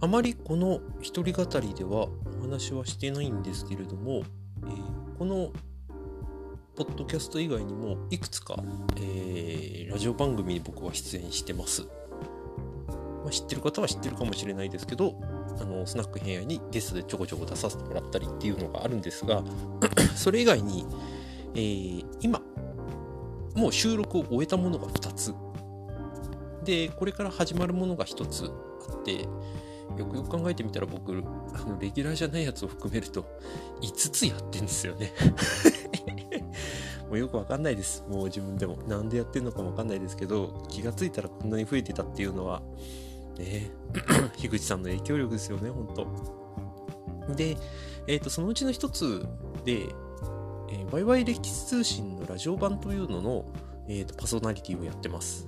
あまりこの一人語りではお話はしてないんですけれども、えー、このポッドキャスト以外にもいくつか、えー、ラジオ番組に僕は出演してます。まあ、知ってる方は知ってるかもしれないですけど、あのスナック編屋にゲストでちょこちょこ出させてもらったりっていうのがあるんですが、それ以外に、えー、今、もう収録を終えたものが2つ。で、これから始まるものが1つあって、よくよく考えてみたら僕、あの、レギュラーじゃないやつを含めると、5つやってんですよねもうよくわかんないです。もう自分でも。なんでやってんのかもわかんないですけど、気がついたらこんなに増えてたっていうのは、ね 樋口さんの影響力ですよね、ほんと。で、えっ、ー、と、そのうちの一つで、えー、ワイワイ歴史通信のラジオ版というのの、えーと、パーソナリティをやってます。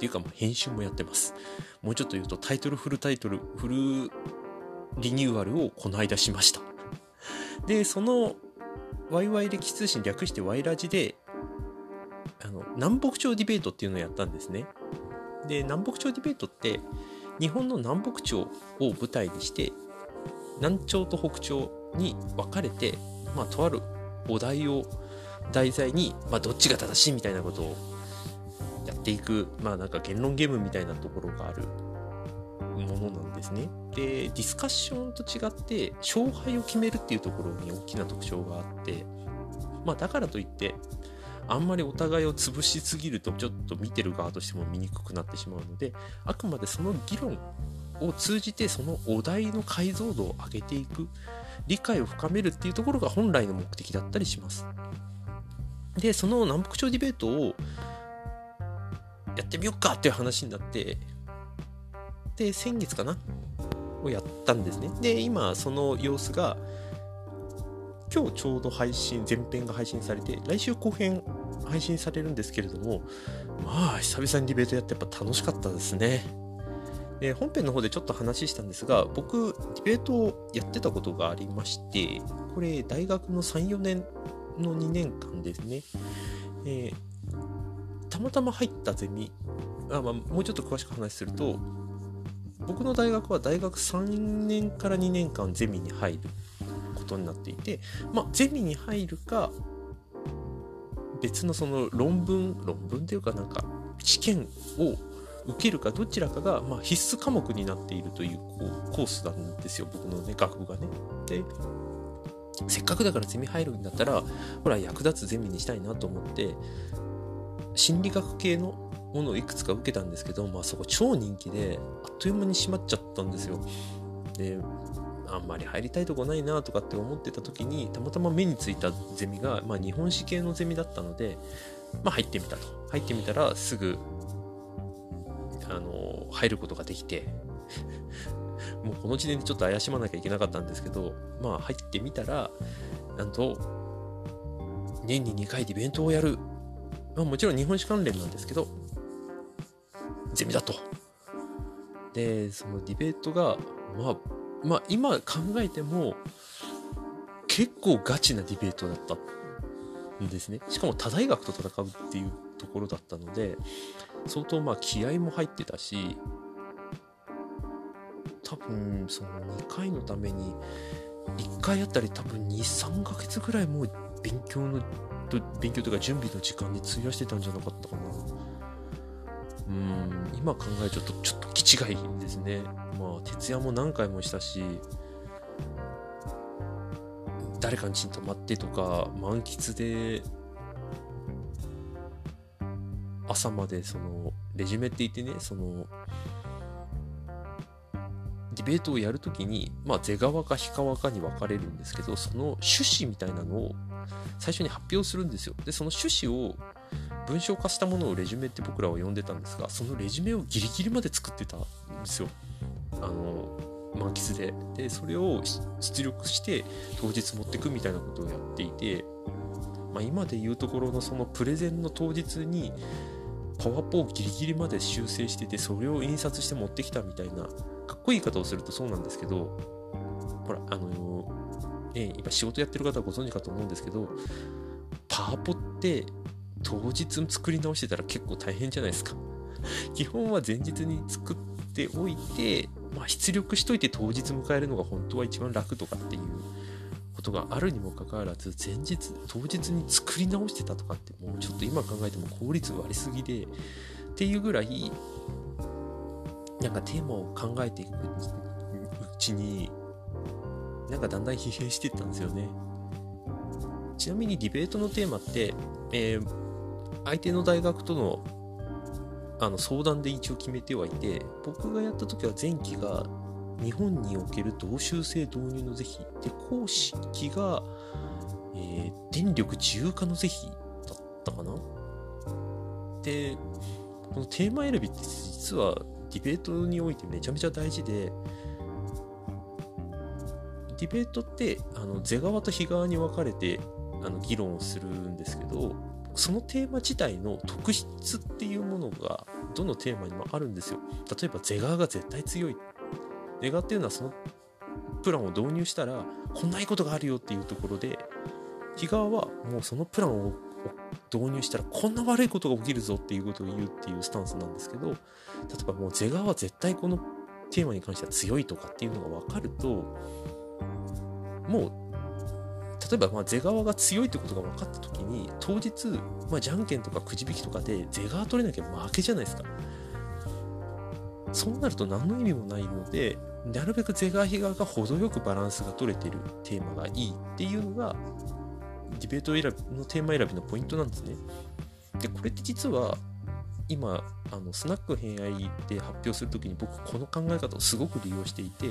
っていうか、まあ、編集もやってます。もうちょっと言うと、タイトルフルタイトル、フルリニューアルをこの間しました。で、その、ワイワイ歴史通信略してワイラジで、あの、南北朝ディベートっていうのをやったんですね。で、南北朝ディベートって、日本の南北朝を舞台にして、南朝と北朝に分かれて、まあ、とあるお題を題材に、まあ、どっちが正しいみたいなことをっていく、まあなんか言論ゲームみたいなところがあるものなんですね。で、ディスカッションと違って、勝敗を決めるっていうところに大きな特徴があって、まあだからといって、あんまりお互いを潰しすぎるとちょっと見てる側としても見にくくなってしまうので、あくまでその議論を通じてそのお題の解像度を上げていく理解を深めるっていうところが本来の目的だったりします。で、その南北朝ディベートをやってみようかっていう話になって、で、先月かな？をやったんですね。で、今、その様子が、今日ちょうど配信、前編が配信されて、来週後編配信されるんですけれども、まあ、久々にディベートやってやっぱ楽しかったですね。で、本編の方でちょっと話したんですが、僕、ディベートをやってたことがありまして、これ、大学の3、4年の2年間ですね。えー、またま入ったゼミ、あまあ、もうちょっと詳しく話すると、僕の大学は大学3年から2年間ゼミに入ることになっていて、まあ、ゼミに入るか、別のその論文、論文っていうかなんか、試験を受けるかどちらかが、ま、必須科目になっているというこうコースなんですよ、僕のね、学部がね。で、せっかくだからゼミ入るんだったら、ほら、役立つゼミにしたいなと思って、心理学系のものをいくつか受けたんですけど、まあそこ超人気で、あっという間に閉まっちゃったんですよ。で、あんまり入りたいとこないなとかって思ってた時に、たまたま目についたゼミが、まあ日本史系のゼミだったので、まあ入ってみたと。入ってみたらすぐあの入ることができて もうこの時点でちょっと怪しまなきゃいけなかったんですけど、まあ入ってみたら、なんと、年に2回ディベントをやる。まあ、もちろん日本史関連なんですけど、ゼミだと。で、そのディベートが、まあ、まあ今考えても、結構ガチなディベートだったんですね。しかも多大学と戦うっていうところだったので、相当まあ気合も入ってたし、多分その2回のために、1回あたり多分2、3ヶ月ぐらいもう勉強の、勉強というか準備の時間に費やしてたんじゃなかったかな。うん、今考えちゃうとちょっと気違いですね。まあ、徹夜も何回もしたし、誰かんちに泊まってとか、満喫で朝までそのレジュメって言ってねそのディベートをやるときに、まあ、是側か非側かに分かれるんですけどその趣旨みたいなのを最初に発表するんですよ。でその趣旨を文章化したものをレジュメって僕らは呼んでたんですがそのレジュメをギリギリまで作ってたんですよ。あの満喫で。でそれを出力して当日持ってくみたいなことをやっていて、まあ、今で言うところのそのプレゼンの当日にパワポをギリギリまで修正してて、それを印刷して持ってきたみたいな、っこいい言い方をするとそうなんですけど、ほら、あのー、ね、今仕事やってる方はご存知かと思うんですけど、パワポって当日作り直してたら結構大変じゃないですか。基本は前日に作っておいて、まあ、出力しといて当日迎えるのが本当は一番楽とかっていうことがあるにもかかわらず前日当日に作り直してたとかってもうちょっと今考えても効率割りすぎでっていうぐらいなんかテーマを考えていくうちになんかだんだん疲弊していったんですよね。ちなみにディベートのテーマって、えー、相手の大学とのあの相談で一応決めてはいて僕がやった時は前期が日本における同州制導入の是非で公式が、えー、電力自由化の是非だったかな。でこのテーマ選びって実はディベートにおいてめちゃめちゃ大事でディベートってあの是側と非側に分かれてあの議論をするんですけどそのテーマ自体の特質っていうものがどのテーマにもあるんですよ。例えば是側が絶対強い。ネガっていうのはそのプランを導入したらこんないいことがあるよっていうところで日側はもうそのプランを導入したらこんな悪いことが起きるぞっていうことを言うっていうスタンスなんですけど例えばもうゼガは絶対このテーマに関しては強いとかっていうのが分かるともう例えばまあゼ側が強いってことが分かった時に当日、まあ、じゃんけんとかくじ引きとかでゼ側取れなきゃ負けじゃないですか。そうなると何の意味もないのでなるべく是側非側が程よくバランスが取れてるテーマがいいっていうのがディベート選びのテーマ選びのポイントなんですね。でこれって実は今あのスナック偏愛で発表する時に僕この考え方をすごく利用していて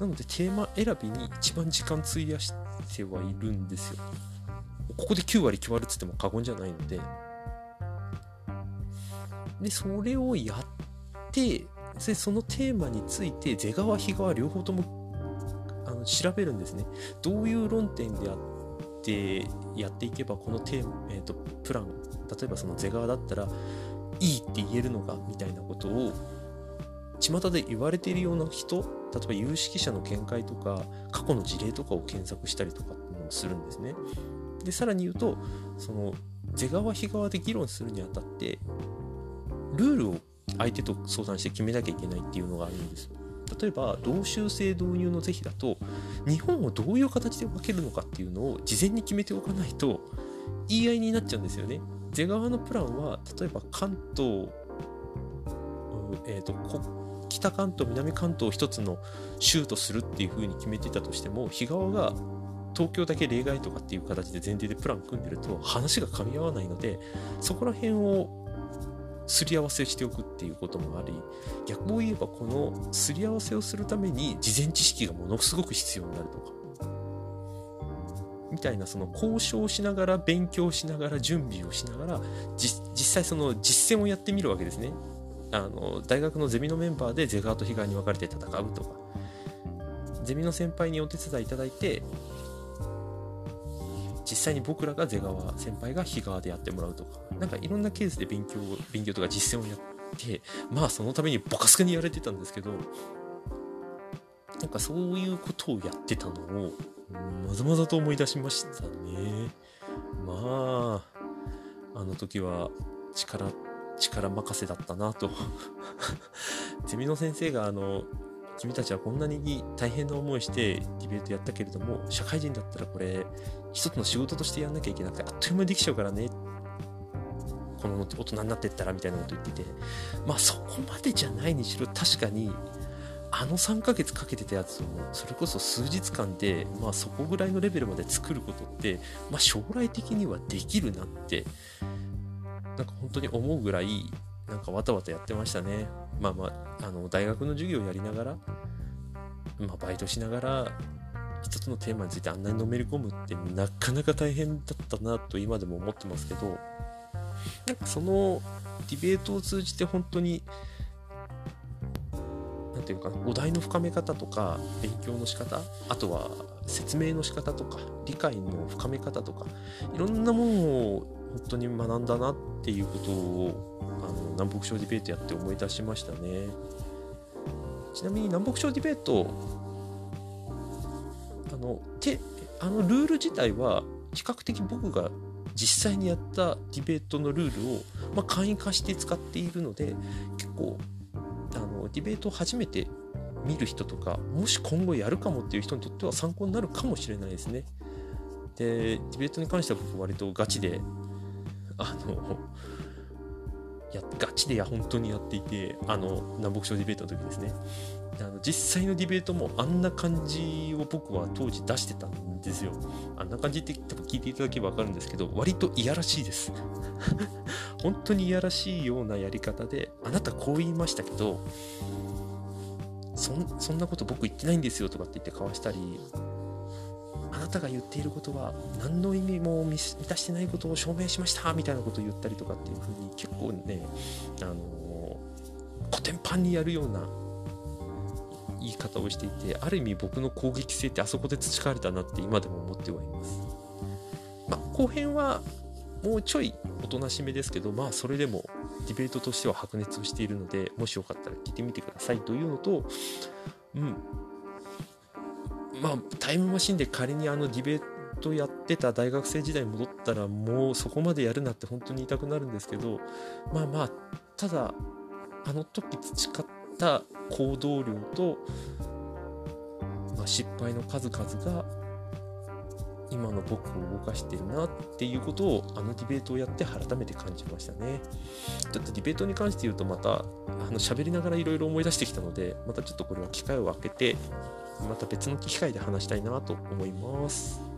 なのでテーマ選びに一番時間費やしてはいるんですよ。ここで9割決まるっつっても過言じゃないので。でそれをやってでそのテーマについて是側非側両方ともあの調べるんですねどういう論点であってやっていけばこのテーマ、えーと、プラン例えばその是側だったらいいって言えるのかみたいなことを巷で言われているような人例えば有識者の見解とか過去の事例とかを検索したりとかっていうのをするんですね。でさらに言うとその是側非側で議論するにあたってルールを相手と相談して決めなきゃいけないっていうのがあるんです。例えば同州制導入の是非だと日本をどういう形で分けるのかっていうのを事前に決めておかないと言い合いになっちゃうんですよね。是側のプランは例えば関東、えーと、北関東南関東一つの州とするっていう風に決めていたとしても日側が東京だけ例外とかっていう形で前提でプラン組んでると話が噛み合わないのでそこら辺をすり合わせしておくっていうこともあり逆を言えばこのすり合わせをするために事前知識がものすごく必要になるとか。みたいなその交渉しながら勉強しながら準備をしながら実際その実践をやってみるわけですね。あの大学のゼミのメンバーでゼガーとヒガーに分かれて戦うとか。ゼミの先輩にお手伝いいただいて実際に僕らが出川先輩が日側でやってもらうとか。なんかいろんなケースで勉強勉強とか実践をやってまあそのためにボカスカにやれてたんですけどなんかそういうことをやってたのをまざまざと思い出しましたね。まああの時は力力任せだったなと。ゼミの先生があの君たちはこんなに大変な思いしてディベートやったけれども社会人だったらこれ一つの仕事としてやんなきゃいけなくてあっという間にできちゃうからね。この大人になってったらみたいなこと言ってて。まあそこまでじゃないにしろ確かにあの3ヶ月かけてたやつをそれこそ数日間でまあそこぐらいのレベルまで作ることってまあ将来的にはできるなってなんか本当に思うぐらいなんかわたわたやってましたね。まあまああの大学の授業をやりながらまあバイトしながら一つのテーマについてあんなにのめり込むってなかなか大変だったなと今でも思ってますけどなんかそのディベートを通じて本当に何て言うかお題の深め方とか勉強の仕方あとは説明の仕方とか理解の深め方とかいろんなものを本当に学んだなっていうことをあの南北朝ディベートやって思い出しましたねちなみに南北朝ディベートあのてあのルール自体は比較的僕が実際にやったディベートのルールを、まあ、簡易化して使っているので結構あのディベートを初めて見る人とかもし今後やるかもっていう人にとっては参考になるかもしれないですね。でディベートに関しては僕割とガチであのやガチでや本当にやっていてあの南北朝ディベートの時ですね。あの実際のディベートもあんな感じを僕は当時出してたんですよ。あんな感じって多分聞いていただければ分かるんですけど割といやらしいです。本当にいやらしいようなやり方であなたこう言いましたけどそそんなこと僕言ってないんですよとかって言って交わしたりあなたが言っていることは何の意味も満たしてないことを証明しましたみたいなことを言ったりとかっていう風に結構ねあの古典版にやるような言い方をしていてある意味僕の攻撃性ってあそこで培われたなって今でも思ってはいます。まあ、後編はもうちょいおとなしめですけどまあそれでもディベートとしては白熱をしているのでもしよかったら聞いてみてくださいというのとうんまあタイムマシンで仮にあのディベートやってた大学生時代戻ったらもうそこまでやるなって本当に言いたくなるんですけどまあまあただあの時培った行動量と、まあ、失敗の数々が今の僕を動かしてるなっていうことをあのディベートをやって改めて感じましたね。ちょっとディベートに関して言うとまたあの喋りながらいろいろ思い出してきたのでまたちょっとこれは機会を空けてまた別の機会で話したいなと思います。